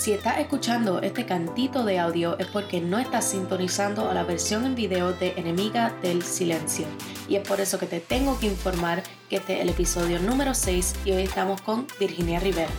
Si estás escuchando este cantito de audio es porque no estás sintonizando a la versión en video de Enemiga del Silencio. Y es por eso que te tengo que informar que este es el episodio número 6 y hoy estamos con Virginia Rivera.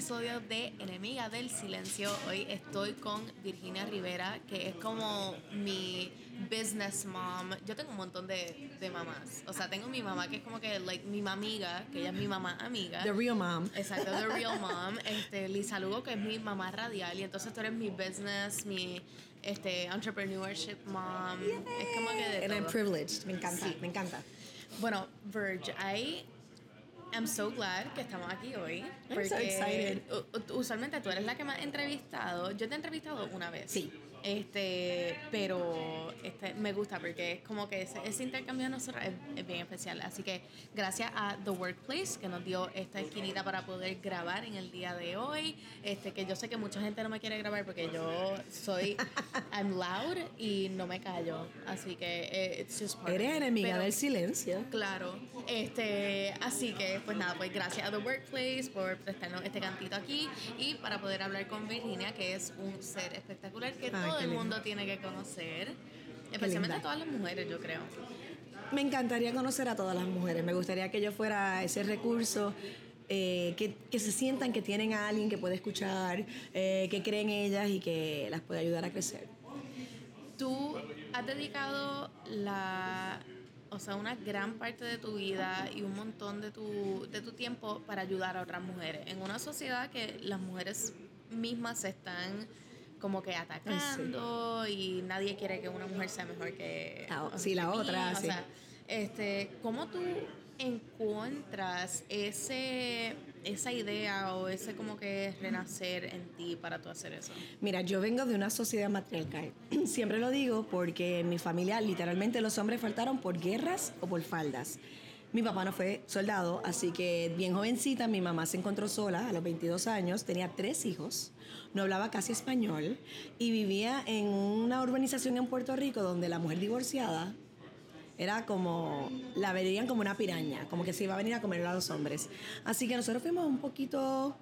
Episodio de Enemiga del Silencio. Hoy estoy con Virginia Rivera, que es como mi business mom. Yo tengo un montón de, de mamás. O sea, tengo mi mamá que es como que like, mi amiga, que ella es mi mamá amiga. The real mom. Exacto, the real mom. Este, Lisa Lugo, que es mi mamá radial. Y entonces tú eres mi business, mi este, entrepreneurship mom. Es como que de And I'm todo. privileged. Me encanta, Sí. me encanta. Bueno, Verge, I am so glad que estamos aquí hoy. I'm so excited. usualmente tú eres la que me ha entrevistado. Yo te he entrevistado una vez. Sí. Este, pero este, me gusta porque es como que ese, ese intercambio de nosotros es, es bien especial. Así que gracias a The Workplace que nos dio esta esquinita para poder grabar en el día de hoy. Este, que yo sé que mucha gente no me quiere grabar porque yo soy, I'm loud y no me callo. Así que eh, it's just part Eres enemiga del silencio. Claro, este, así que pues nada, pues gracias a The Workplace por prestarnos este cantito aquí y para poder hablar con Virginia, que es un ser espectacular que Ay, todo el lindo. mundo tiene que conocer, especialmente linda. todas las mujeres, yo creo. Me encantaría conocer a todas las mujeres. Me gustaría que yo fuera ese recurso. eh, que, que se sientan que tienen a alguien que puede escuchar, eh, que creen en ellas y que las puede ayudar a crecer. Tú has dedicado la, o sea, una gran parte de tu vida y un montón de tu, de tu tiempo para ayudar a otras mujeres. En una sociedad que las mujeres mismas se están como que atacando y nadie quiere que una mujer sea mejor que La sí, la otra, mí, o sí. sea, este, ¿cómo tú encuentras ese esa idea o ese como que renacer en ti para tú hacer eso? Mira, yo vengo de una sociedad matriarcal. Siempre lo digo porque en mi familia literalmente los hombres faltaron por guerras o por faldas. Mi papá no fue soldado, así que bien jovencita mi mamá se encontró sola a los 22 años, tenía tres hijos, no hablaba casi español y vivía en una urbanización en Puerto Rico donde la mujer divorciada era como, la verían como una piraña, como que se iba a venir a comer a los hombres. Así que nosotros fuimos un poquito,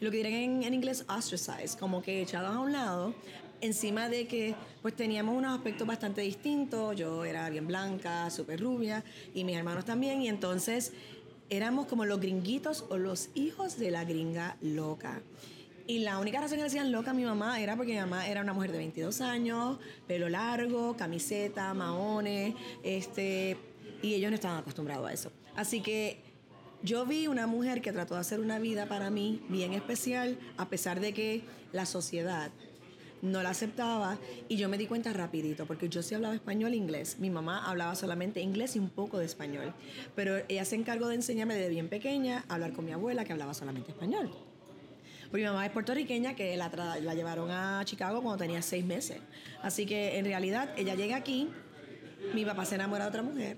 lo que dirán en, en inglés, ostracized, como que echados a un lado, encima de que pues teníamos unos aspectos bastante distintos, yo era bien blanca, súper rubia, y mis hermanos también, y entonces éramos como los gringuitos o los hijos de la gringa loca. Y la única razón que decían loca a mi mamá era porque mi mamá era una mujer de 22 años, pelo largo, camiseta, maones, este, y ellos no estaban acostumbrados a eso. Así que yo vi una mujer que trató de hacer una vida para mí bien especial, a pesar de que la sociedad no la aceptaba y yo me di cuenta rapidito porque yo sí hablaba español e inglés. Mi mamá hablaba solamente inglés y un poco de español, pero ella se encargó de enseñarme desde bien pequeña a hablar con mi abuela que hablaba solamente español. Porque mi mamá es puertorriqueña, que la, la llevaron a Chicago cuando tenía seis meses. Así que en realidad ella llega aquí, mi papá se enamora de otra mujer,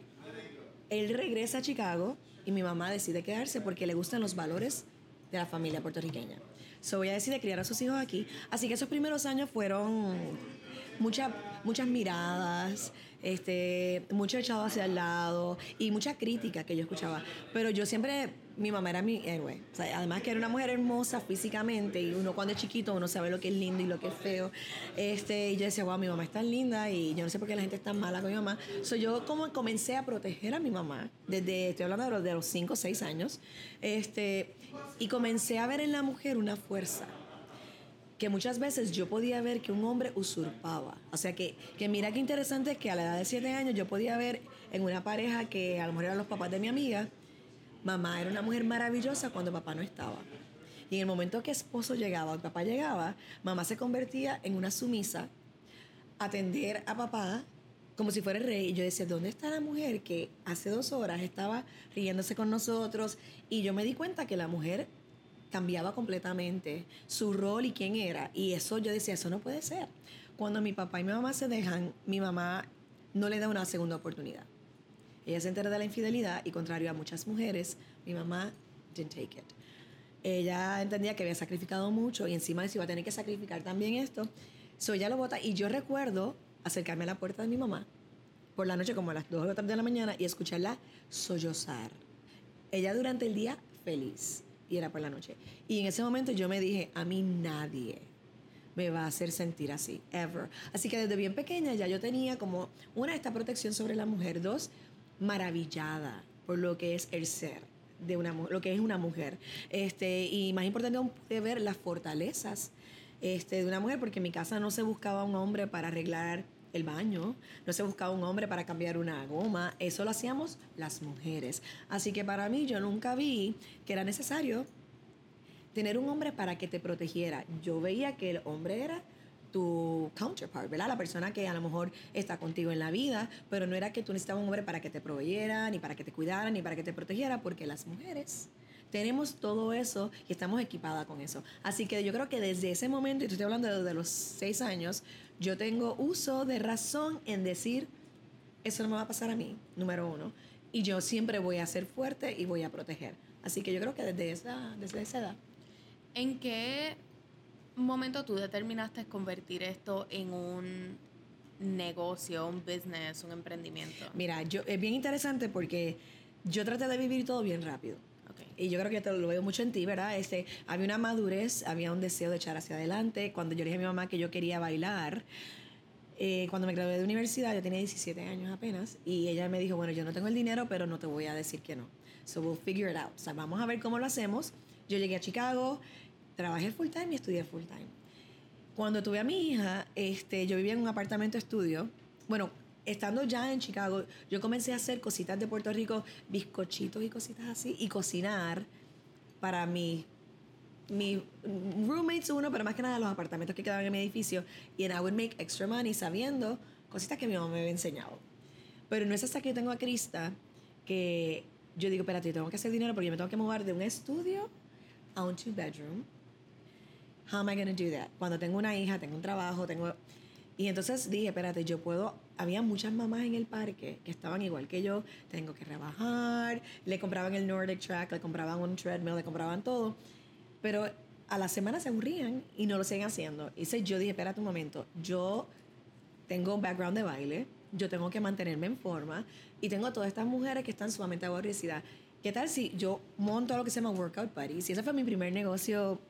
él regresa a Chicago y mi mamá decide quedarse porque le gustan los valores de la familia puertorriqueña. So ella decide criar a sus hijos aquí. Así que esos primeros años fueron muchas muchas miradas, este, mucho echado hacia el lado y mucha crítica que yo escuchaba. Pero yo siempre, mi mamá era mi héroe. O sea, además que era una mujer hermosa físicamente y uno cuando es chiquito uno sabe lo que es lindo y lo que es feo. Este, y yo decía, wow, mi mamá es tan linda y yo no sé por qué la gente es tan mala con mi mamá. So, yo como comencé a proteger a mi mamá desde, estoy hablando de los, de los 5 o 6 años, este, y comencé a ver en la mujer una fuerza que muchas veces yo podía ver que un hombre usurpaba. O sea, que, que mira qué interesante es que a la edad de 7 años yo podía ver en una pareja que a lo mejor eran los papás de mi amiga, mamá era una mujer maravillosa cuando papá no estaba. Y en el momento que esposo llegaba o papá llegaba, mamá se convertía en una sumisa, atender a papá como si fuera el rey. Y yo decía, ¿dónde está la mujer que hace dos horas estaba riéndose con nosotros? Y yo me di cuenta que la mujer cambiaba completamente su rol y quién era. Y eso yo decía, eso no puede ser. Cuando mi papá y mi mamá se dejan, mi mamá no le da una segunda oportunidad. Ella se entera de la infidelidad y contrario a muchas mujeres, mi mamá didn't take it. Ella entendía que había sacrificado mucho y encima eso iba a tener que sacrificar también esto. So ella lo bota y yo recuerdo acercarme a la puerta de mi mamá por la noche como a las 2 o 3 de la mañana y escucharla sollozar Ella durante el día feliz y era por la noche. Y en ese momento yo me dije, a mí nadie me va a hacer sentir así, ever. Así que desde bien pequeña ya yo tenía como, una, esta protección sobre la mujer, dos, maravillada por lo que es el ser de una lo que es una mujer. Este, y más importante aún pude ver las fortalezas este, de una mujer, porque en mi casa no se buscaba un hombre para arreglar el baño, no se buscaba un hombre para cambiar una goma, eso lo hacíamos las mujeres. Así que para mí yo nunca vi que era necesario tener un hombre para que te protegiera. Yo veía que el hombre era tu counterpart, ¿verdad? La persona que a lo mejor está contigo en la vida, pero no era que tú necesitabas un hombre para que te proveyera, ni para que te cuidara, ni para que te protegiera, porque las mujeres tenemos todo eso y estamos equipadas con eso. Así que yo creo que desde ese momento, y estoy hablando desde los seis años, yo tengo uso de razón en decir, eso no me va a pasar a mí, número uno. Y yo siempre voy a ser fuerte y voy a proteger. Así que yo creo que desde esa, desde esa edad. ¿En qué momento tú determinaste convertir esto en un negocio, un business, un emprendimiento? Mira, yo, es bien interesante porque yo traté de vivir todo bien rápido. Y yo creo que te lo veo mucho en ti, ¿verdad? Este, había una madurez, había un deseo de echar hacia adelante. Cuando yo le dije a mi mamá que yo quería bailar, eh, cuando me gradué de universidad, yo tenía 17 años apenas, y ella me dijo, bueno, yo no tengo el dinero, pero no te voy a decir que no. So we'll figure it out. O sea, vamos a ver cómo lo hacemos. Yo llegué a Chicago, trabajé full time y estudié full time. Cuando tuve a mi hija, este, yo vivía en un apartamento estudio. Bueno, estando ya en Chicago, yo comencé a hacer cositas de Puerto Rico, bizcochitos y cositas así, y cocinar para mi, mi roommates uno, pero más que nada los apartamentos que quedaban en mi edificio. Y en I would make extra money sabiendo cositas que mi mamá me había enseñado. Pero no es hasta que yo tengo a Krista que yo digo, espérate, yo tengo que hacer dinero porque yo me tengo que mover de un estudio a un two bedroom. How am I going to do that? Cuando tengo una hija, tengo un trabajo, tengo y entonces dije, espérate, yo puedo, había muchas mamás en el parque que estaban igual que yo, tengo que rebajar, le compraban el Nordic Track, le compraban un treadmill, le compraban todo, pero a la semana se aburrían y no lo siguen haciendo. Y entonces yo dije, espérate un momento, yo tengo un background de baile, yo tengo que mantenerme en forma y tengo todas estas mujeres que están sumamente aborrecidas. ¿Qué tal si yo monto lo que se llama Workout Buddies? Y ese fue mi primer negocio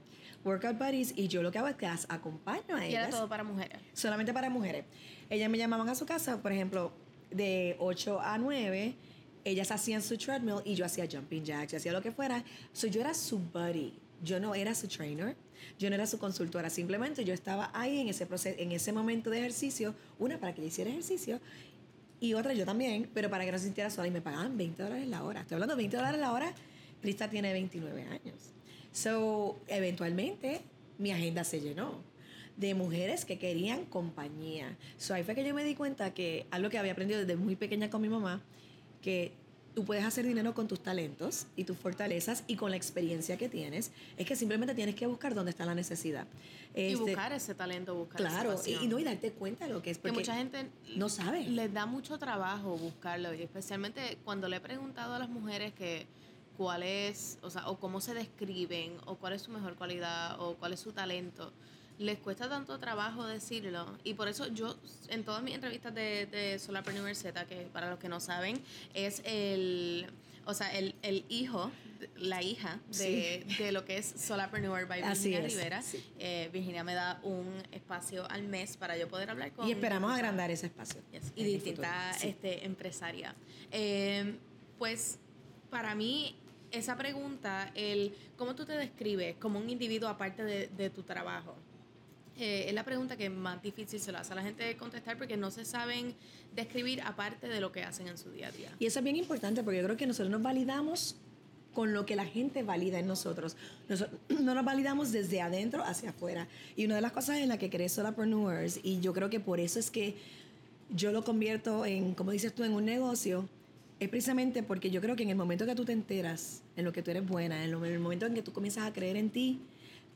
Workout Buddies y yo lo que hago es que las acompaño a ellas. Y era todo para mujeres. Solamente para mujeres. Ellas me llamaban a su casa, por ejemplo, de 8 a 9, ellas hacían su treadmill y yo hacía jumping jacks, yo hacía lo que fuera. So, yo era su buddy. Yo no era su trainer, yo no era su consultora, simplemente yo estaba ahí en ese proceso, en ese momento de ejercicio, una para que ella hiciera ejercicio y otra yo también, pero para que no se sintiera sola y me pagaban 20 dólares la hora. Estoy hablando de 20 dólares la hora, Krista tiene 29 años. So, eventualmente, mi agenda se llenó de mujeres que querían compañía. So, ahí fue que yo me di cuenta que algo que había aprendido desde muy pequeña con mi mamá, que tú puedes hacer dinero con tus talentos y tus fortalezas y con la experiencia que tienes, es que simplemente tienes que buscar dónde está la necesidad. y este, buscar ese talento, buscar Claro, esa y, y, no, y darte cuenta de lo que es. Porque que mucha gente no sabe. Les da mucho trabajo buscarlo, y especialmente cuando le he preguntado a las mujeres que cuál es, o sea, o cómo se describen, o cuál es su mejor cualidad, o cuál es su talento. Les cuesta tanto trabajo decirlo. Y por eso yo, en todas mis entrevistas de, de Solarpreneur Z, que para los que no saben, es el, o sea, el, el hijo, la hija de, de, lo que es Solarpreneur by Virginia Rivera. Eh, Virginia me da un espacio al mes para yo poder hablar con... Y esperamos agrandar ese espacio. y distinta este, empresaria. Eh, pues para mí esa pregunta, el cómo tú te describes como un individuo aparte de, tu trabajo, eh, es la pregunta que más difícil se lo hace a la gente contestar porque no se saben describir aparte de lo que hacen en su día a día. Y eso es bien importante porque yo creo que nosotros nos validamos con lo que la gente valida en nosotros. no nos validamos desde adentro hacia afuera. Y una de las cosas en la que crees Solapreneurs, y yo creo que por eso es que yo lo convierto en, como dices tú, en un negocio, es precisamente porque yo creo que en el momento que tú te enteras en lo que tú eres buena, en, el momento en que tú comienzas a creer en ti,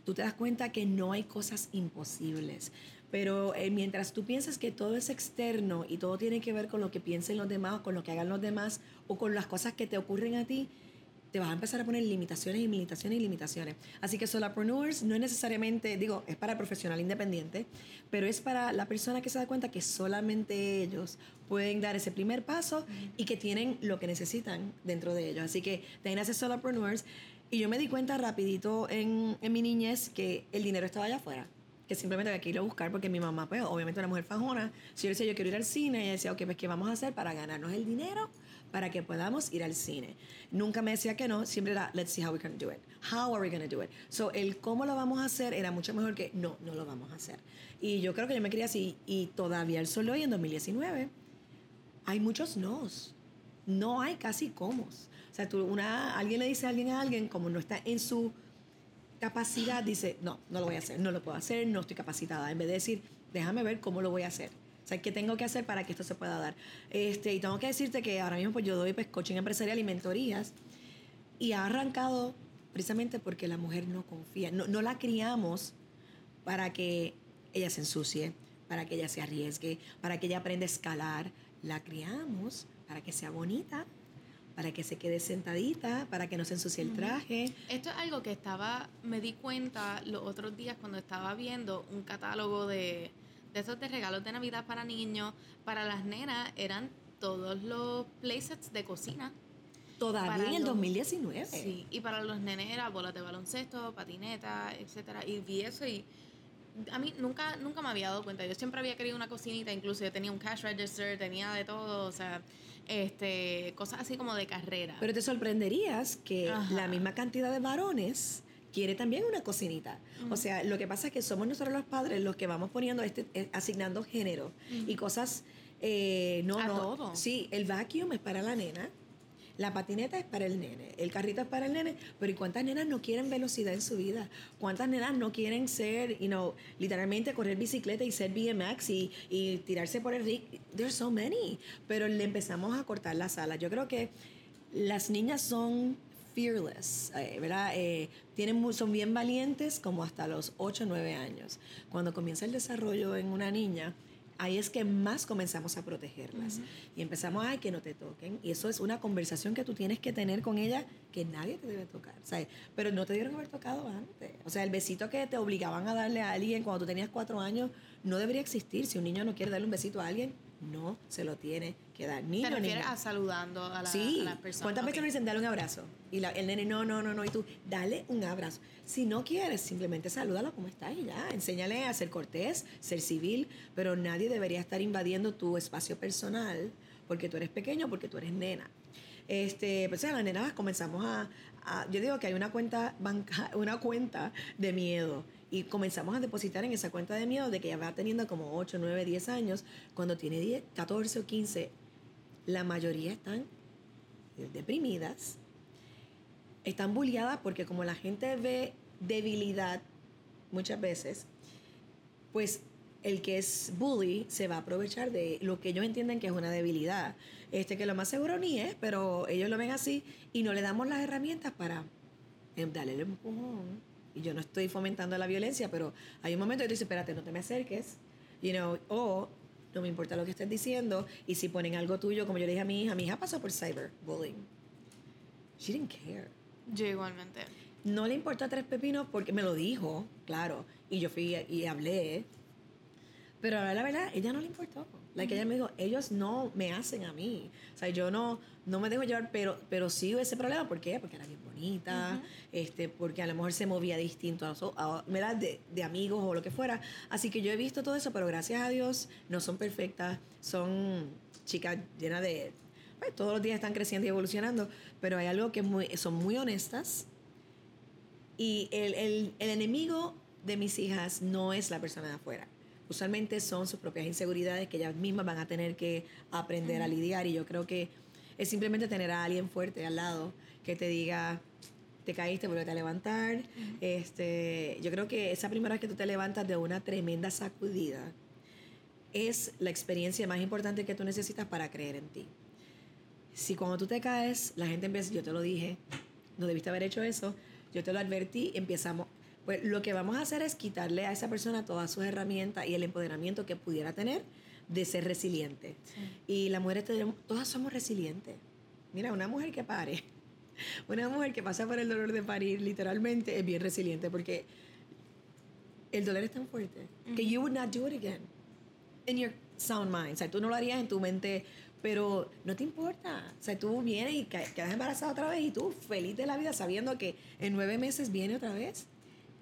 tú te das cuenta que no hay cosas imposibles. Pero eh, mientras tú piensas que todo es externo y todo tiene que ver con lo que piensen los demás, con lo que hagan los demás, o con las cosas que te ocurren a ti, te vas a empezar a poner limitaciones y limitaciones y limitaciones. Así que solopreneurs no es necesariamente, digo, es para el profesional independiente, pero es para la persona que se da cuenta que solamente ellos pueden dar ese primer paso y que tienen lo que necesitan dentro de ellos. Así que ahí nace solopreneurs. Y yo me di cuenta rapidito en, en mi niñez que el dinero estaba allá afuera que simplemente había que ir a buscar porque mi mamá, pues obviamente una mujer fajona, si yo decía yo quiero ir al cine, ella decía, ok, pues ¿qué vamos a hacer para ganarnos el dinero para que podamos ir al cine? Nunca me decía que no, siempre era, let's see how we can do it. How are we going to do it? So, el cómo lo vamos a hacer era mucho mejor que no, no lo vamos a hacer. Y yo creo que yo me quería así, y todavía el solo hoy en 2019 hay muchos nos. No hay casi cómo. O sea, tú, una, alguien le dice a alguien a alguien, como no está en su capacidad, dice, no, no lo voy a hacer, no lo puedo hacer, no estoy capacitada. En vez de decir, déjame ver cómo lo voy a hacer. O sea, ¿qué tengo que hacer para que esto se pueda dar? Este, y tengo que decirte que ahora mismo pues yo doy pues, coaching empresarial y mentorías y ha arrancado precisamente porque la mujer no confía, no, no la criamos para que ella se ensucie, para que ella se arriesgue, para que ella aprenda a escalar. La criamos para que sea bonita, para que se quede sentadita, para que no se ensucie el traje. Esto es algo que estaba, me di cuenta los otros días cuando estaba viendo un catálogo de, de esos de regalos de Navidad para niños. Para las nenas eran todos los playsets de cocina. Todavía en el 2019. Sí, y para los nenes era bolas de baloncesto, patineta, etcétera. Y vi eso y a mí nunca, nunca me había dado cuenta. Yo siempre había querido una cocinita, incluso yo tenía un cash register, tenía de todo, o sea, este, cosas así como de carrera. Pero te sorprenderías que la misma cantidad de varones quiere también una cocinita. O sea, lo que pasa es que somos nosotros los padres los que vamos poniendo, este, eh, asignando género y cosas, eh, no, no. Todo. Sí, el vacuum es para la nena. La patineta es para el nene, el carrito es para el nene, pero ¿y cuántas nenas no quieren velocidad en su vida? ¿Cuántas nenas no quieren ser, you know, literalmente correr bicicleta y ser BMX y, y tirarse por el rig? There's so many. Pero le empezamos a cortar las alas. Yo creo que las niñas son fearless, eh, ¿verdad? Eh, tienen, son bien valientes como hasta los 8 o 9 años. Cuando comienza el desarrollo en una niña, ahí es que más comenzamos a protegerlas. Y empezamos, ay, que no te toquen. Y eso es una conversación que tú tienes que tener con ella que nadie te debe tocar. ¿sabes? Pero no te dieron haber tocado antes. O sea, el besito que te obligaban a darle a alguien cuando tú tenías cuatro años no debería existir. Si un niño no quiere darle un besito a alguien, no se lo tiene que dar. Niño, ¿Te refieres a saludando a la, sí. persona? ¿Cuántas veces le dicen dale un abrazo? Y la, el nene, no, no, no, no. Y tú, dale un abrazo. Si no quieres, simplemente salúdalo como está y ya. Enséñale a ser cortés, ser civil, pero nadie debería estar invadiendo tu espacio personal porque tú eres pequeño, porque tú eres nena. Este, pues las nenas comenzamos a, a, yo digo que hay una cuenta banca, una cuenta de miedo. Y comenzamos a depositar en esa cuenta de miedo de que ya va teniendo como 8, 9, 10 años, cuando tiene 10, 14 o 15, la mayoría están deprimidas, están bulliadas porque como la gente ve debilidad muchas veces, pues el que es bully se va a aprovechar de lo que ellos entienden que es una debilidad. Este que lo más seguro ni es, pero ellos lo ven así y no le damos las herramientas para darle el empujón y yo no estoy fomentando la violencia, pero hay un momento que tú dices, espérate, no te me acerques, you know, o no me importa lo que estés diciendo, y si ponen algo tuyo, como yo le dije a mi hija, mi hija pasó por cyberbullying. She didn't care. Yo igualmente. No le importó a tres pepinos porque me lo dijo, claro, y yo fui y hablé, pero la verdad, ella no le importó. La que ella me dijo, ellos no me hacen a mí. O sea, yo no, no me dejo llevar, pero, pero sí ese problema. ¿Por qué? Porque era bien bonita, este, porque a lo mejor se movía distinto a, a de, de, amigos o lo que fuera. Así que yo he visto todo eso, pero gracias a Dios no son perfectas. Son chicas llenas de... Pues, todos los días están creciendo y evolucionando, pero hay algo que muy, son muy honestas. Y el, el, el enemigo de mis hijas no es la persona de afuera usualmente son sus propias inseguridades que ellas mismas van a tener que aprender a lidiar y yo creo que es simplemente tener a alguien fuerte al lado que te diga te caíste, vuelve a levantar. este, yo creo que esa primera vez que tú te levantas de una tremenda sacudida es la experiencia más importante que tú necesitas para creer en ti. Si cuando tú te caes, la gente empieza, yo te lo dije, no debiste haber hecho eso, yo te lo advertí, empezamos, pues lo que vamos a hacer es quitarle a esa persona todas sus herramientas y el empoderamiento que pudiera tener de ser resiliente. Y las mujeres, todas somos resilientes. Mira, una mujer que pare, Una mujer que pasa por el dolor de parir, literalmente, es bien resiliente porque el dolor es tan fuerte que you would not do it again in your sound mind. O sea, tú no lo harías en tu mente, pero no te importa. O sea, tú vienes y quedas embarazada otra vez y tú feliz de la vida sabiendo que en nueve meses viene otra vez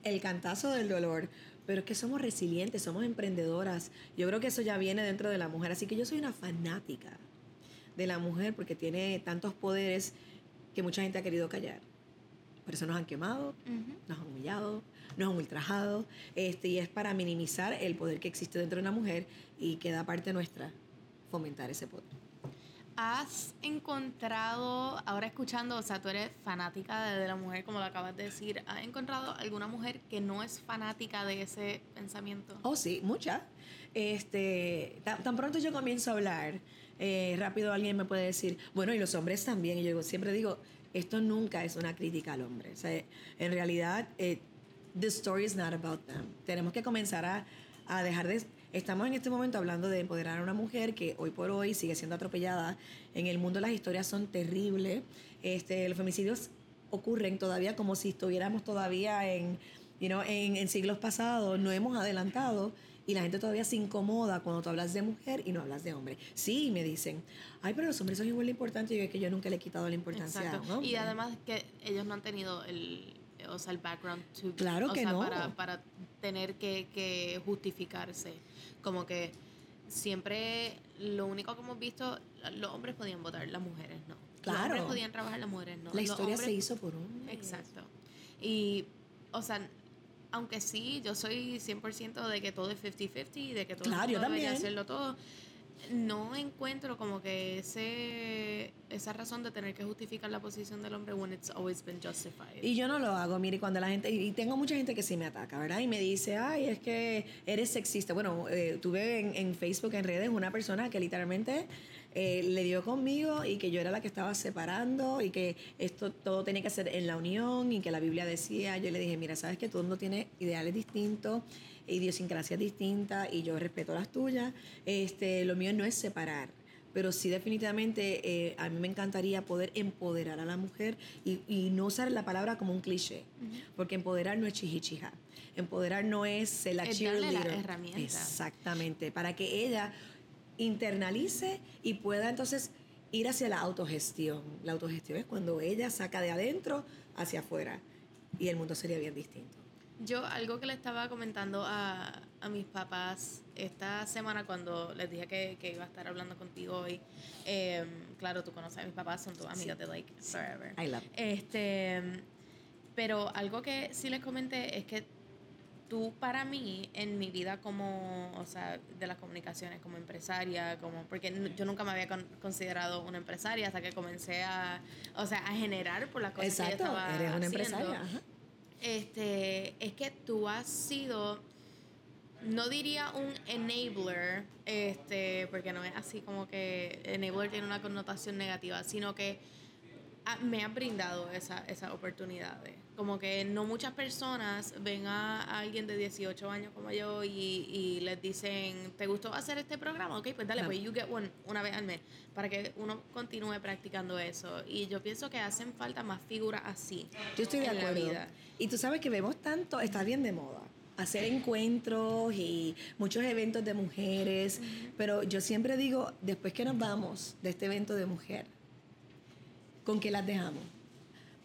el cantazo del dolor. Pero es que somos resilientes, somos emprendedoras. Yo creo que eso ya viene dentro de la mujer. Así que yo soy una fanática de la mujer porque tiene tantos poderes que mucha gente ha querido callar. Por eso nos han quemado, nos han humillado, nos han ultrajado, este, y es para minimizar el poder que existe dentro de una mujer y queda parte nuestra fomentar ese poder. ¿Has encontrado, ahora escuchando, o sea, tú eres fanática de, la mujer, como lo acabas de decir, ¿has encontrado alguna mujer que no es fanática de ese pensamiento? Oh, sí, muchas. Este, tan, pronto yo comienzo a hablar, eh, rápido alguien me puede decir, bueno, y los hombres también, y yo siempre digo, esto nunca es una crítica al hombre. O sea, en realidad, eh, the story is not about them. Tenemos que comenzar a, a dejar de... Estamos en este momento hablando de empoderar a una mujer que hoy por hoy sigue siendo atropellada. En el mundo las historias son terribles. Este, los femicidios ocurren todavía como si estuviéramos todavía en, you know, en, en siglos pasados. No hemos adelantado y la gente todavía se incomoda cuando tú hablas de mujer y no hablas de hombre. Sí, me dicen, ay, pero los hombres son igual de importantes y yo que yo nunca le he quitado la importancia. Exacto. Y además que ellos no han tenido el, o sea, el background to, claro que no. para, para tener que, que justificarse. Como que siempre lo único que hemos visto, los hombres podían votar, las mujeres no. Claro. Los hombres podían trabajar, las mujeres no. La historia se hizo por un. Exacto. Y, o sea, aunque sí, yo soy 100% de que todo es 50-50, de que todo claro, debería hacerlo todo, no encuentro como que ese esa razón de tener que justificar la posición del hombre when it's always been justified. Y yo no lo hago, mire, cuando la gente, y tengo mucha gente que sí me ataca, ¿verdad? Y me dice, ay, es que eres sexista. Bueno, eh, tuve en, en Facebook, en redes, una persona que literalmente eh, le dio conmigo y que yo era la que estaba separando y que esto todo tenía que ser en la unión y que la Biblia decía, yo le dije, mira, sabes que todo el mundo tiene ideales distintos, idiosincrasias distintas y yo respeto las tuyas, este, lo mío no es separar pero sí definitivamente eh, a mí me encantaría poder empoderar a la mujer y, no usar la palabra como un cliché, porque empoderar no es chihichija, empoderar no es la es cheerleader. Exactamente, para que ella internalice y pueda entonces ir hacia la autogestión. La autogestión es cuando ella saca de adentro hacia afuera y el mundo sería bien distinto. Yo algo que le estaba comentando a, a mis papás esta semana cuando les dije que, que iba a estar hablando contigo hoy, em, claro, tú conoces a mis papás, son tus amigos de like forever. I love. Este, pero algo que sí les comenté es que tú para mí en mi vida como, o sea, de las comunicaciones, como empresaria, como porque yo nunca me había considerado una empresaria hasta que comencé a, o sea, a generar por las cosas que yo estaba eres una empresaria. Este, es que tú has sido no diría un enabler, este, porque no es así como que enabler tiene una connotación negativa, sino que me han brindado esa, esas oportunidades. Como que no muchas personas ven a, alguien de 18 años como yo y, y, les dicen, ¿te gustó hacer este programa? Ok, pues dale, pues you get one una vez al mes, para que uno continúe practicando eso. Y yo pienso que hacen falta más figuras así. Yo estoy de acuerdo. Y tú sabes que vemos tanto, está bien de moda hacer encuentros y muchos eventos de mujeres, pero yo siempre digo, después que nos vamos de este evento de mujer, ¿con qué las dejamos?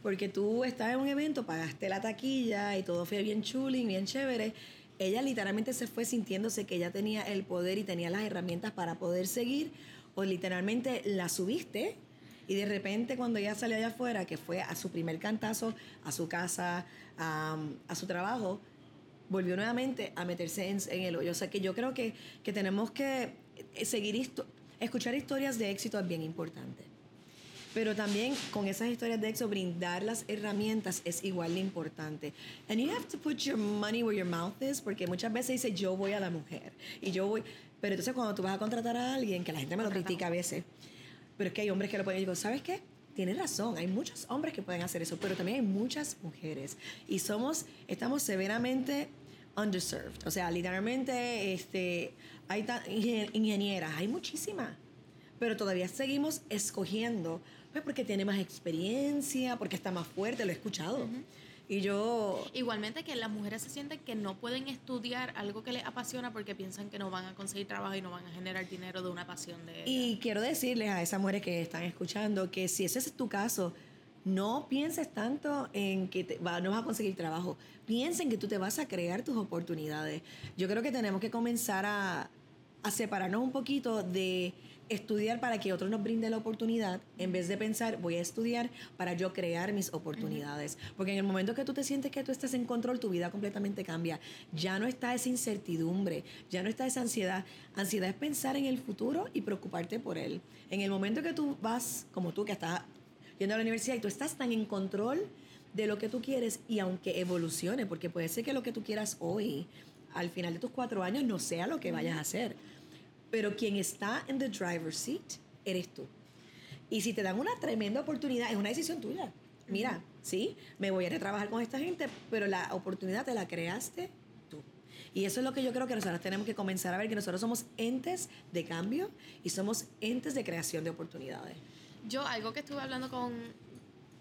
Porque tú estás en un evento, pagaste la taquilla y todo fue bien chuling, bien chévere. Ella literalmente se fue sintiéndose que ella tenía el poder y tenía las herramientas para poder seguir, o literalmente la subiste y de repente cuando ella salió allá afuera, que fue a su primer cantazo, a su casa, a, su trabajo, volvió nuevamente a meterse en, el hoyo. O sea que yo creo que, que tenemos que seguir, escuchar historias de éxito es bien importante. Pero también con esas historias de éxito, brindar las herramientas es igual de importante. And you have to put your money where your mouth is, porque muchas veces dice yo voy a la mujer y yo voy. Pero entonces cuando tú vas a contratar a alguien, que la gente me lo critica a veces, pero es que hay hombres que lo pueden, digo, ¿sabes qué? Tienes razón, hay muchos hombres que pueden hacer eso, pero también hay muchas mujeres. Y somos, estamos severamente underserved. O sea, literalmente este, hay ingenieras, hay muchísimas pero todavía seguimos escogiendo, pues porque tiene más experiencia, porque está más fuerte, lo he escuchado. Y yo... Igualmente que las mujeres se sienten que no pueden estudiar algo que les apasiona porque piensan que no van a conseguir trabajo y no van a generar dinero de una pasión de Y quiero decirles a esas mujeres que están escuchando que si ese es tu caso, no pienses tanto en que te, va, no vas a conseguir trabajo. Piensa en que tú te vas a crear tus oportunidades. Yo creo que tenemos que comenzar a, a separarnos un poquito de estudiar para que otros nos brinden la oportunidad en vez de pensar voy a estudiar para yo crear mis oportunidades. Porque en el momento que tú te sientes que tú estás en control, tu vida completamente cambia. Ya no está esa incertidumbre, ya no está esa ansiedad. Ansiedad es pensar en el futuro y preocuparte por él. En el momento que tú vas, como tú que estás yendo a la universidad y tú estás tan en control de lo que tú quieres y aunque evolucione, porque puede ser que lo que tú quieras hoy, al final de tus cuatro años, no sea lo que vayas a hacer. Pero quien está en the driver's seat eres tú. Y si te dan una tremenda oportunidad, es una decisión tuya. Mira, sí, me voy a ir a trabajar con esta gente, pero la oportunidad te la creaste tú. Y eso es lo que yo creo que nosotros tenemos que comenzar a ver, que nosotros somos entes de cambio y somos entes de creación de oportunidades. Yo, algo que estuve hablando con,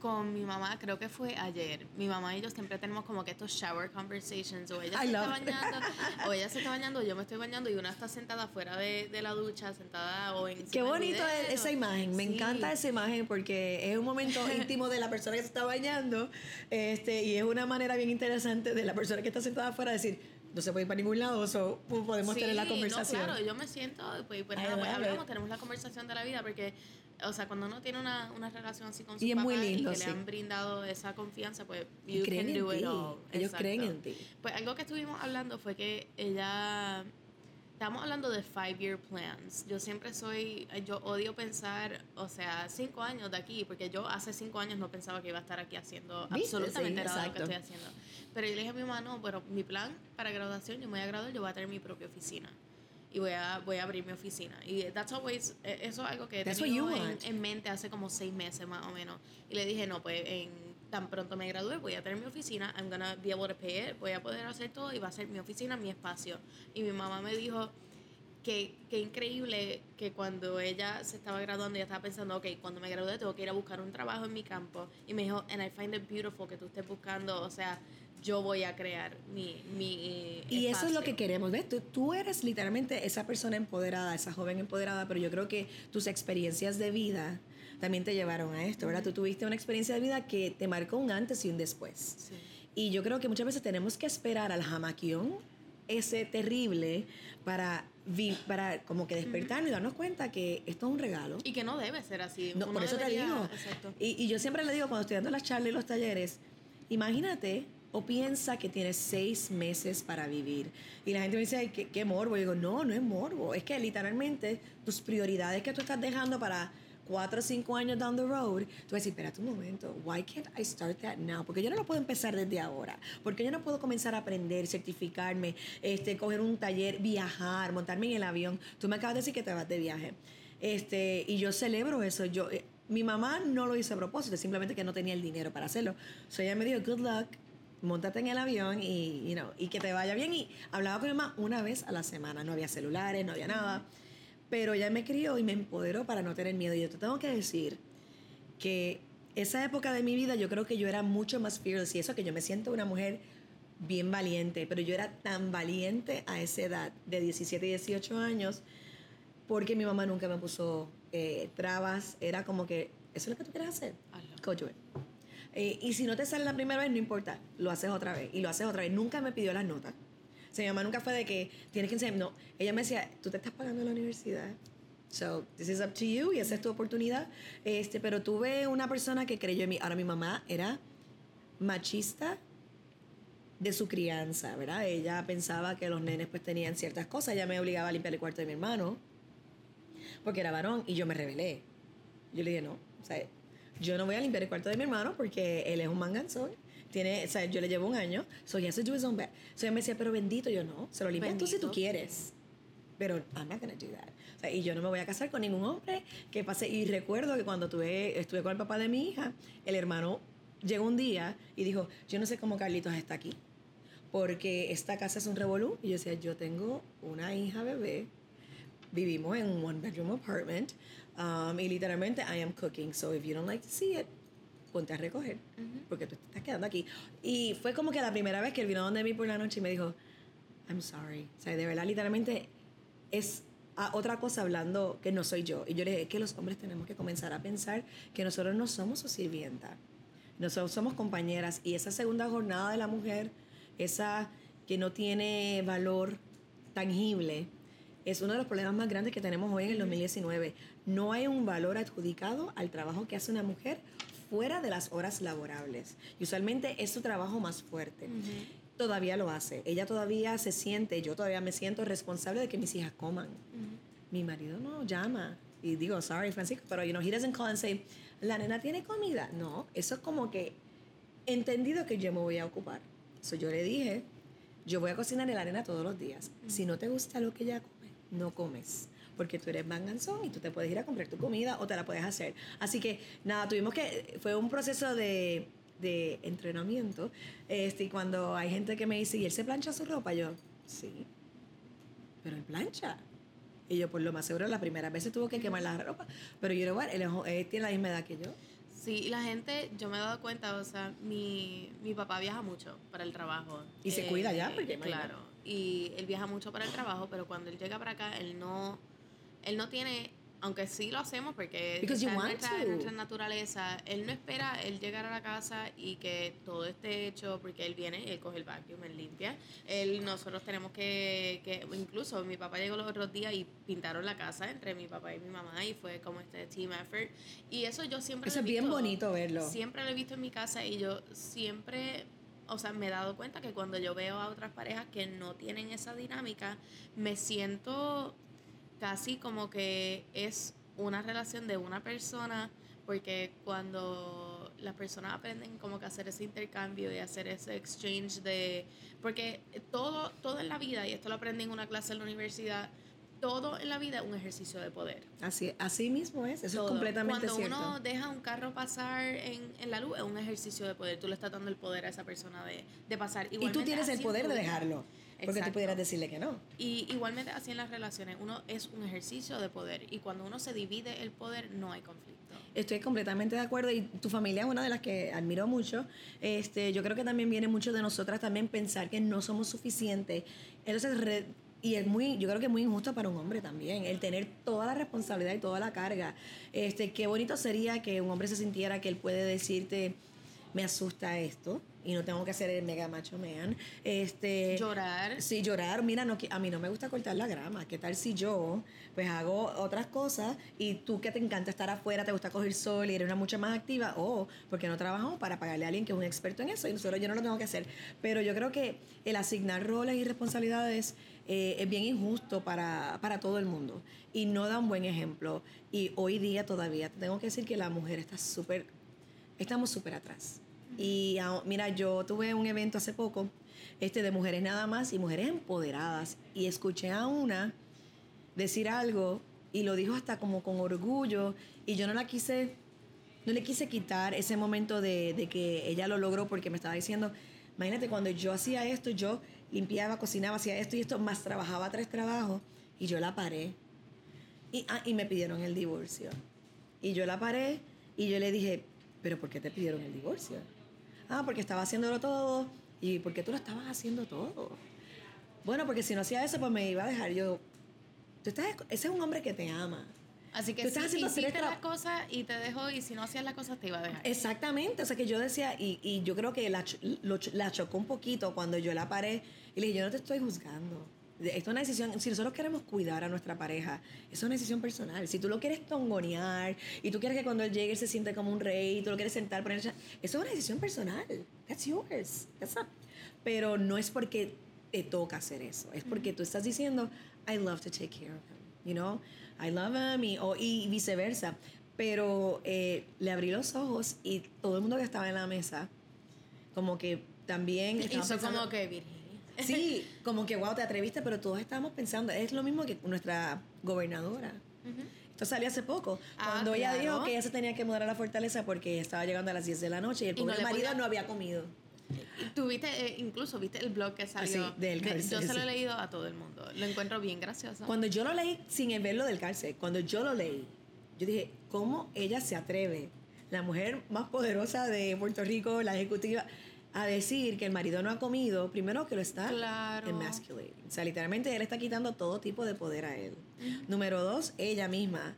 con mi mamá, creo que fue ayer. Mi mamá y yo siempre tenemos como que estos shower conversations. O ella I se está bañando, o ella se está bañando, yo me estoy bañando, y una está sentada fuera de, de la ducha, sentada o en. Qué bonito es esa imagen, me encanta esa imagen porque es un momento íntimo de la persona que se está bañando este, y es una manera bien interesante de la persona que está sentada afuera decir, no se puede ir para ningún lado, o podemos tener la conversación. No, claro, yo me siento, pues, pues, nada, pues hablamos, it. tenemos la conversación de la vida, porque, o sea, cuando uno tiene una, una relación así con su Y es papá muy lindo, y que sí. le han brindado esa confianza, pues, you creen can en it all. ellos Exacto. creen en ti. Pues algo que estuvimos hablando fue que ella Estamos hablando de five year plans. Yo siempre soy, yo odio pensar, o sea, cinco años de aquí, porque yo hace cinco años no pensaba que iba a estar aquí haciendo ¿Viste? absolutamente Sí, nada de lo que estoy haciendo. Pero yo le dije a mi mamá, no, pero mi plan para graduación, yo me voy a graduar, yo voy a tener mi propia oficina. Y voy a, voy a abrir mi oficina. Y that's always, eh, eso es algo que he tenido en, en mente hace como seis meses más o menos. Y le dije, no, pues en tan pronto me gradúe, voy a tener mi oficina, I'm gonna be able to pay it, voy a poder hacer todo y va a ser mi oficina, mi espacio. Y mi mamá me dijo que, que increíble que cuando ella se estaba graduando, ella estaba pensando, ok, cuando me gradúe tengo que ir a buscar un trabajo en mi campo. Y me dijo, and I find it beautiful que tú estés buscando, o sea, yo voy a crear mi, mi Y eso es lo que queremos, ¿ves? Tú, tú eres literalmente esa persona empoderada, esa joven empoderada, pero yo creo que tus experiencias de vida también te llevaron a esto, ¿verdad? Tú tuviste una experiencia de vida que te marcó un antes y un después. Sí. Y yo creo que muchas veces tenemos que esperar al jamaquión ese terrible para, vi- para como que despertarnos y darnos cuenta que esto es un regalo. Y que no debe ser así. No, por eso debería- te digo. Y, y yo siempre le digo cuando estoy dando las charlas y los talleres, imagínate o piensa que tienes seis meses para vivir. Y la gente me dice, ¿qué, morbo? Y digo, no, no es morbo. Es que literalmente tus prioridades que tú estás dejando para cuatro o cinco años down the road, tú vas a decir, espérate un momento, why can't I start that now? Porque yo no lo puedo empezar desde ahora. Porque yo no puedo comenzar a aprender, certificarme, este, coger un taller, viajar, montarme en el avión. Tú me acabas de decir que te vas de viaje. Este, y yo celebro eso. Yo, eh, mi mamá no lo hizo a propósito, simplemente que no tenía el dinero para hacerlo. So ella me dijo, good luck, montate en el avión y, you know, y que te vaya bien. Y hablaba con mi mamá una vez a la semana. No había celulares, no había nada. Pero ella me crió y me empoderó para no tener miedo. Y yo te tengo que decir que esa época de mi vida yo creo que yo era mucho más fearless y eso que yo me siento una mujer bien valiente, pero yo era tan valiente a esa edad de 17 y 18 años porque mi mamá nunca me puso eh, trabas, era como que eso es lo que tú quieres hacer, go do it. Eh, y si no te sale la primera vez, no importa, lo haces otra vez y lo haces otra vez. Nunca me pidió las notas. O sea, mi mamá nunca fue de que tienes que enseñar. No, ella me decía, tú te estás pagando la universidad. So, this is up to you y esa es tu oportunidad. Este, pero tuve una persona que creyó en mí. Ahora, mi mamá era machista de su crianza, ¿verdad? Ella pensaba que los nenes pues tenían ciertas cosas. Ella me obligaba a limpiar el cuarto de mi hermano porque era varón y yo me rebelé. Yo le dije, no, o sea, yo no voy a limpiar el cuarto de mi hermano porque él es un manganzón. Tiene, o sea, yo le llevo un año, so he has to do his own bed. So ella me decía, pero bendito, yo no, se lo limpias tú si tú quieres. Pero I'm not gonna do that. O sea, y yo no me voy a casar con ningún hombre que pase. Y recuerdo que cuando tuve, estuve con el papá de mi hija, el hermano llegó un día y dijo, yo no sé cómo Carlitos está aquí. Porque esta casa es un revolú. Y yo decía, yo tengo una hija bebé, vivimos en un one bedroom apartment, Um, y literalmente, I am cooking. So if you don't like to see it, ponte a recoger. Porque tú te estás quedando aquí. Y fue como que la primera vez que él vino donde mí por la noche y me dijo, I'm sorry. O sea, de verdad, literalmente es a otra cosa hablando que no soy yo. Y yo le dije, es que los hombres tenemos que comenzar a pensar que nosotros no somos su sirvienta. Nosotros somos compañeras. Y esa segunda jornada de la mujer, esa que no tiene valor tangible, es uno de los problemas más grandes que tenemos hoy en el 2019. No hay un valor adjudicado al trabajo que hace una mujer fuera de las horas laborables. Y usualmente es su trabajo más fuerte. Todavía lo hace. Ella todavía se siente, yo todavía me siento responsable de que mis hijas coman. Mi marido no llama. Y digo, sorry, Francisco, pero you know, he doesn't call and say, la nena tiene comida. No, eso es como que entendido que yo me voy a ocupar. So yo le dije, yo voy a cocinar a la nena todos los días. Si no te gusta lo que ella come, no comes porque tú eres manganzón y tú te puedes ir a comprar tu comida o te la puedes hacer. Así que nada, tuvimos que, fue un proceso de, de entrenamiento. Este, y cuando hay gente que me dice, ¿y él se plancha su ropa? Yo, sí, pero él plancha. Y yo, por lo más seguro, las primeras veces tuvo que quemar la ropa. Pero yo, igual, él, él tiene la misma edad que yo. Sí, la gente, yo me he dado cuenta, o sea, mi, mi papá viaja mucho para el trabajo. Y se cuida ya, porque Claro, y él viaja mucho para el trabajo, pero cuando él llega para acá, él no él no tiene, aunque sí lo hacemos porque está en nuestra, nuestra, naturaleza, él no espera él llegar a la casa y que todo esté hecho porque él viene, él coge el vacuum, él limpia. Él, nosotros tenemos que, que, incluso mi papá llegó los otros días y pintaron la casa entre mi papá y mi mamá y fue como este team effort. Y eso yo siempre... Eso es bien bonito verlo. Siempre lo he visto en mi casa y yo siempre o sea, me he dado cuenta que cuando yo veo a otras parejas que no tienen esa dinámica, me siento casi como que es una relación de una persona, porque cuando las personas aprenden como que hacer ese intercambio y hacer ese exchange de... Porque todo, todo en la vida, y esto lo aprendí en una clase en la universidad, todo en la vida es un ejercicio de poder. Así, así mismo es, eso es completamente Cuando cierto. Cuando uno deja un carro pasar en, en, la luz, es un ejercicio de poder. Tú le estás dando el poder a esa persona de, de pasar. y tú tienes el poder de dejarlo. Porque tú pudieras decirle que no. Y igualmente así en las relaciones, uno es un ejercicio de poder y cuando uno se divide el poder no hay conflicto. Estoy completamente de acuerdo y tu familia es una de las que admiro mucho. Este, yo creo que también viene mucho de nosotras también pensar que no somos suficientes. Entonces, y es muy, yo creo que es muy injusto para un hombre también, el tener toda la responsabilidad y toda la carga. Este, qué bonito sería que un hombre se sintiera que él puede decirte, me asusta esto, y no tengo que hacer el mega macho man. Este, llorar. Sí, llorar. Mira, no, a mí no me gusta cortar la grama. ¿Qué tal si yo pues hago otras cosas y tú que te encanta estar afuera, te gusta coger sol y eres una mucha más activa? O porque no trabajamos para pagarle a alguien que es un experto en eso y nosotros yo no lo tengo que hacer. Pero yo creo que el asignar roles y responsabilidades eh, es bien injusto para, para todo el mundo y no da un buen ejemplo. Y hoy día todavía tengo que decir que la mujer está súper, estamos súper atrás. Y mira, yo tuve un evento hace poco este, de mujeres nada más y mujeres empoderadas. Y escuché a una decir algo y lo dijo hasta como con orgullo. Y yo no la quise, no le quise quitar ese momento de, de que ella lo logró porque me estaba diciendo, imagínate, cuando yo hacía esto, yo limpiaba, cocinaba, hacía esto y esto, más trabajaba tres trabajos y yo la paré. Y, ah, y me pidieron el divorcio. Y yo la paré y yo le dije, pero ¿por qué te pidieron el divorcio? Ah, porque estaba haciéndolo todo. ¿Y por qué tú lo estabas haciendo todo? Bueno, porque si no hacía eso, pues me iba a dejar yo. Tú estás, ese es un hombre que te ama. Así que tú estás haciendo hiciste las cosas y te dejó, y si no hacías las cosas, te iba a dejar. Exactamente. O sea, que yo decía, y, y yo creo que la, la chocó un poquito cuando yo la paré y le dije, yo no te estoy juzgando. Esto es una decisión, si nosotros queremos cuidar a nuestra pareja, es una decisión personal. Si tú lo quieres tongonear y tú quieres que cuando él llegue se siente como un rey, tú lo quieres sentar, poner, eso es una decisión personal. That's yours. That's Pero no es porque te toca hacer eso, es porque tú estás diciendo, I love to take care of him, you know, I love him, y, o, y viceversa. Pero eh, le abrí los ojos y todo el mundo que estaba en la mesa, como que también... Hizo como que Virgen Sí, como que, wow, te atreviste, pero todos estábamos pensando, es lo mismo que nuestra gobernadora. Esto salió hace poco, ah, cuando ella dijo que ella se tenía que mudar a la fortaleza porque estaba llegando a las 10 de la noche y el pobre marido no había comido. Tuviste, eh, incluso viste el blog que salió. Ah, del yo se lo he leído a todo el mundo. Lo encuentro bien gracioso. Cuando yo lo leí, sin verlo del cárcel, cuando yo lo leí, yo dije, ¿cómo ella se atreve? La mujer más poderosa de Puerto Rico, la ejecutiva, a decir que el marido no ha comido, primero que lo está Claro. emasculating. O sea, literalmente él está quitando todo tipo de poder a él. Número dos, ella misma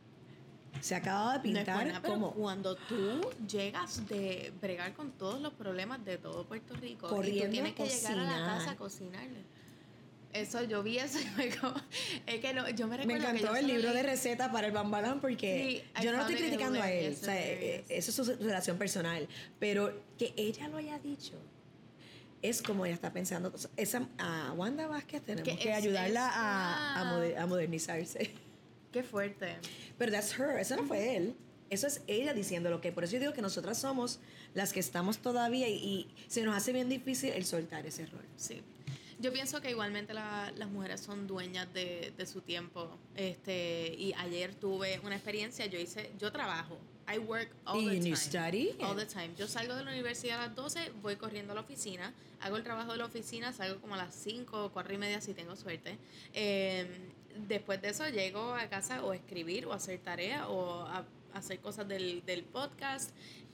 se acaba de No pintar buena, pero como cuando tú llegas de bregar con todos los problemas de todo Puerto Rico y Corriendo tú tienes que llegar a la casa a cocinarle. Eso, yo vi eso y me como- es que no, yo me Me recuerdo que encantó yo el libro de recetas para el bambalán porque Sí, yo no lo estoy it criticando a él, o sea, eh, eso es su relación personal, pero que ella lo haya dicho es como ella está pensando. Esa, a Wanda Vázquez tenemos Que que, es- ayudarla es a, a moder- a modernizarse. Qué fuerte. Pero that's her, eso no fue él. Eso es ella diciendo lo que. Por eso yo digo que nosotras somos las que estamos todavía y, y se nos hace bien difícil el soltar ese rol. Sí. Yo pienso que igualmente la- las mujeres son dueñas de, de su tiempo. Este, y ayer tuve una experiencia, yo hice, yo trabajo. I work all the time. study. All the time. Yo salgo de la universidad a las 12, voy corriendo a la oficina, hago el trabajo de la oficina, salgo como a las 5 o 4 y media si tengo suerte. Eh, después de eso llego a casa o a escribir o a hacer tarea o a, a hacer cosas del, del podcast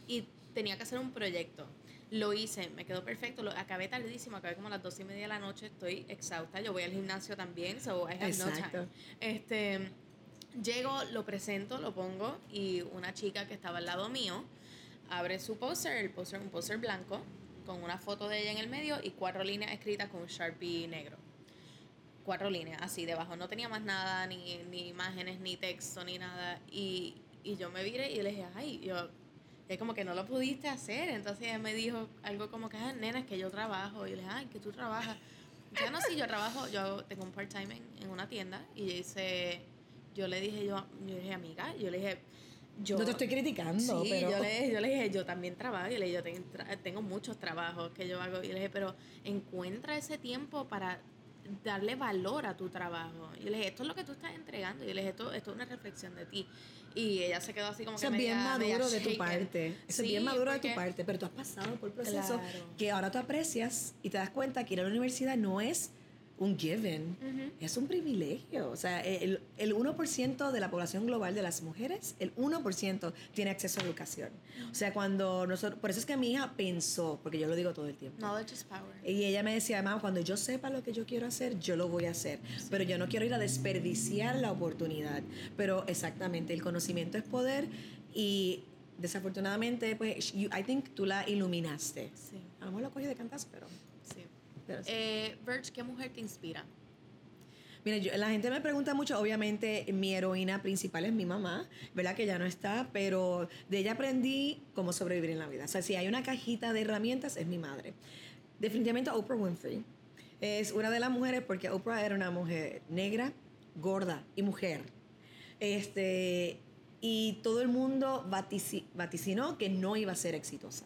y tenía que hacer un proyecto. Lo hice, me quedó perfecto, lo acabé tardísimo, acabé como a las 12 y media de la noche, estoy exhausta, yo voy al gimnasio también, so I have no Exacto. time. Este, Llego, lo presento, lo pongo y una chica que estaba al lado mío abre su poster, el poster, un poster blanco con una foto de ella en el medio y cuatro líneas escritas con un Sharpie negro. Cuatro líneas, así debajo. No tenía más nada, ni, ni imágenes, ni texto, ni nada. Y, y yo me viré y le dije, ay, yo, es como que no lo pudiste hacer. Entonces ella me dijo algo como que, ah, nena, es que yo trabajo. Y yo le dije, ay, que tú trabajas. Ya no, sí, yo trabajo, yo tengo un part-time en, en una tienda. Y yo hice, yo le dije, yo, yo le dije, amiga, yo le dije, yo... no te estoy criticando, Sí, pero. yo, le, yo le dije, yo también trabajo, y le dije, yo ten- tra- tengo muchos trabajos que yo hago, y le dije, pero encuentra ese tiempo para darle valor a tu trabajo. Y le dije, esto es lo que tú estás entregando, y le dije, esto, esto es una reflexión de ti. Y ella se quedó así como Eso que es bien media- media maduro de tu parte. Es Sí, bien maduro de tu parte. Pero tú has pasado por procesos Claro. que ahora tú aprecias y te das cuenta que ir a la universidad no es un given, Ujú. es un privilegio. O sea, el, el 1% de la población global de las mujeres, el 1% tiene acceso a educación. O sea, cuando nosotros. Por eso es que mi hija pensó, porque yo lo digo todo el tiempo. Knowledge is power. Y ella me decía, mamá, cuando yo sepa lo que yo quiero hacer, yo lo voy a hacer. Pero yo no quiero ir a desperdiciar la oportunidad. Pero exactamente, el conocimiento es poder y desafortunadamente, pues, you- I think tú la iluminaste. Sí, A lo mejor lo cogí de cantas, pero... sí. pero sí. Eh, Verge, ¿qué mujer te inspira? Mira, yo- la gente me pregunta mucho, obviamente mi heroína principal es mi mamá, ¿verdad? Que ya no está, pero de ella aprendí cómo sobrevivir en la vida. O sea, si hay una cajita de herramientas, es mi madre. Definitivamente Oprah Winfrey. Es una de las mujeres porque Oprah era una mujer negra, gorda y mujer. Este, y todo el mundo vatici- vaticinó que no iba a ser exitosa.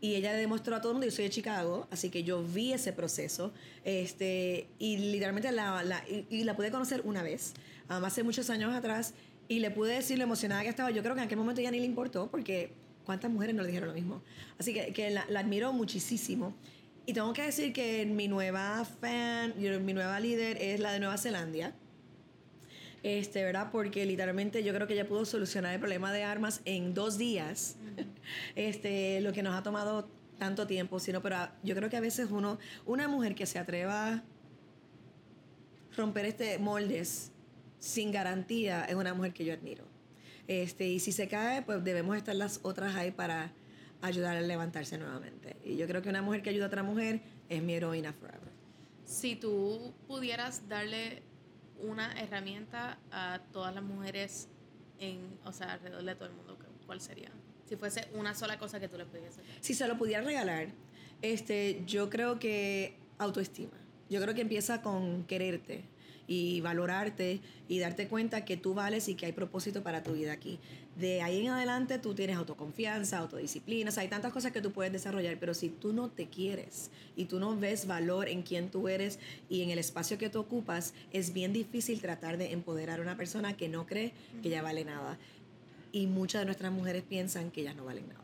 Y ella le demostró a todo el mundo, yo soy de Chicago, así que yo vi ese proceso. Este, y literalmente la, la- y, y la pude conocer una vez, um, hace muchos años atrás, y le pude decir lo emocionada que estaba. Yo creo que en aquel momento ya ni le importó, porque cuántas mujeres no le dijeron lo mismo. Así que, que la, la admiro muchísimo. Y tengo que decir que mi nueva fan, mi nueva líder es la de Nueva Zelanda este, ¿verdad? Porque literalmente yo creo que ella pudo solucionar el problema de armas en dos días, este, lo que nos ha tomado tanto tiempo, sino, pero a- yo creo que a veces uno, una mujer que se atreva a romper este moldes sin garantía es una mujer que yo admiro. Este, y si se cae, pues debemos estar las otras ahí para ayudar a levantarse nuevamente. Y yo creo que una mujer que ayuda a otra mujer es mi heroína forever. Si tú pudieras darle una herramienta a todas las mujeres en, o sea, alrededor de todo el mundo, ¿cuál sería? Si fuese una sola cosa que tú le pudieses dar. Si se lo pudiera regalar, este, yo creo que autoestima. Yo creo que empieza con quererte y valorarte y darte cuenta que tú vales y que hay propósito para tu vida aquí. De ahí en adelante tú tienes autoconfianza, autodisciplina, o sea, hay tantas cosas que tú puedes desarrollar, pero si tú no te quieres y tú no ves valor en quién tú eres y en el espacio que tú ocupas, es bien difícil tratar de empoderar a una persona que no cree que ella vale nada. Y muchas de nuestras mujeres piensan que ellas no valen nada.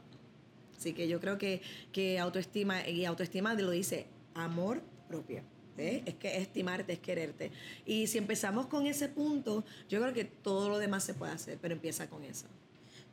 Así que yo creo que, que autoestima, y autoestima lo dice amor propio. ¿eh? Es que estimarte, es quererte. Y si empezamos con ese punto, yo creo que todo lo demás se puede hacer, pero empieza con eso.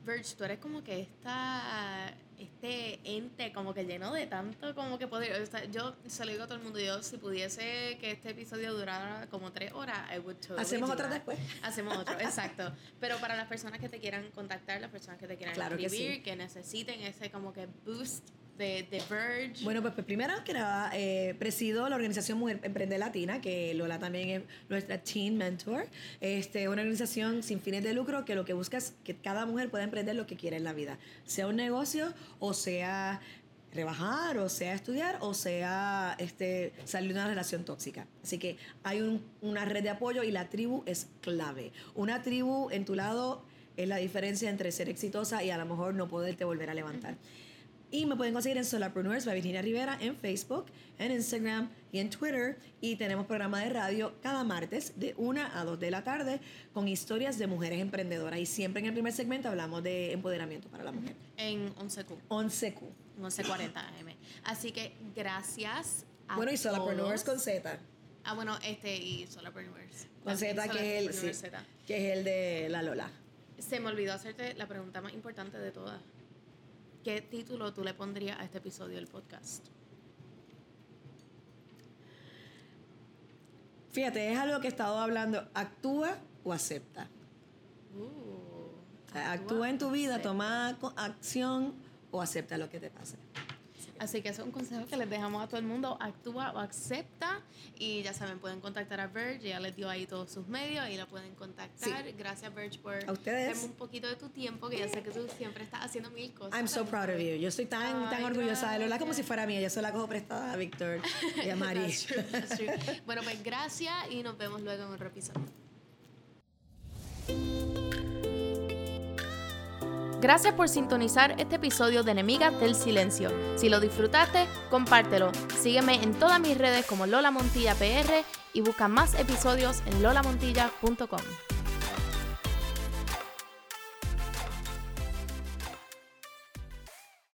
Verge, tú eres como que esta, este ente como que lleno de tanto como que poder. O sea, yo se lo digo a todo el mundo, yo si pudiese que este episodio durara como tres horas, I would totally Hacemos otra después. Hacemos otro, exacto. Pero para las personas que te quieran contactar, las personas que te quieran Claro que escribir, que, necesiten ese como que boost de, de Verge. Bueno, pues, pues primero que nada, eh, presido la organización Mujer Emprende Latina, que Lola también es nuestra teen mentor. Este, una organización sin fines de lucro que lo que busca es que cada mujer pueda emprender lo que quiera en la vida, sea un negocio o sea rebajar o sea estudiar o sea este, salir de una relación tóxica. Así que hay un- una red de apoyo y la tribu es clave. Una tribu en tu lado es la diferencia entre ser exitosa y a lo mejor no poderte volver a levantar. Y me pueden conseguir en Solapreneurs by Virginia Rivera en Facebook, en Instagram y en Twitter. Y tenemos programa de radio cada martes de 1 a 2 de la tarde con historias de mujeres emprendedoras. Y siempre en el primer segmento hablamos de empoderamiento para la mujer. En 11Q, 11Q. 1140 AM. Así que gracias a Bueno, y Solapreneurs todos. con Z. Ah, bueno, este y Solapreneurs. Con Z, que es, el, sí, Z. que es el de la Lola. Se me olvidó hacerte la pregunta más importante de todas. ¿Qué título tú le pondrías a este episodio del podcast? Fíjate, es algo que he estado hablando. Actúa o acepta. Sea, actúa en tu vida, acepta. toma acción o acepta lo que te pase. Así que eso es un consejo que les dejamos a todo el mundo. Actúa o acepta. Y ya saben, pueden contactar a Verge. Ya les dio ahí todos sus medios. Ahí la pueden contactar. Gracias, Verge, por A ustedes. darme un poquito de tu tiempo. Que yo sé que tú siempre estás haciendo mil cosas. I'm so proud of you. Yo estoy tan, tan orgullosa de Lola como si fuera mía. Yo se la cojo prestada a Víctor y a Mari. That's true, that's true. Bueno, pues gracias y nos vemos luego en otro episodio. Gracias por sintonizar este episodio de Enemigas del Silencio. Si lo disfrutaste, compártelo. Sígueme en todas mis redes como Lola Montilla PR y busca más episodios en lolamontilla.com.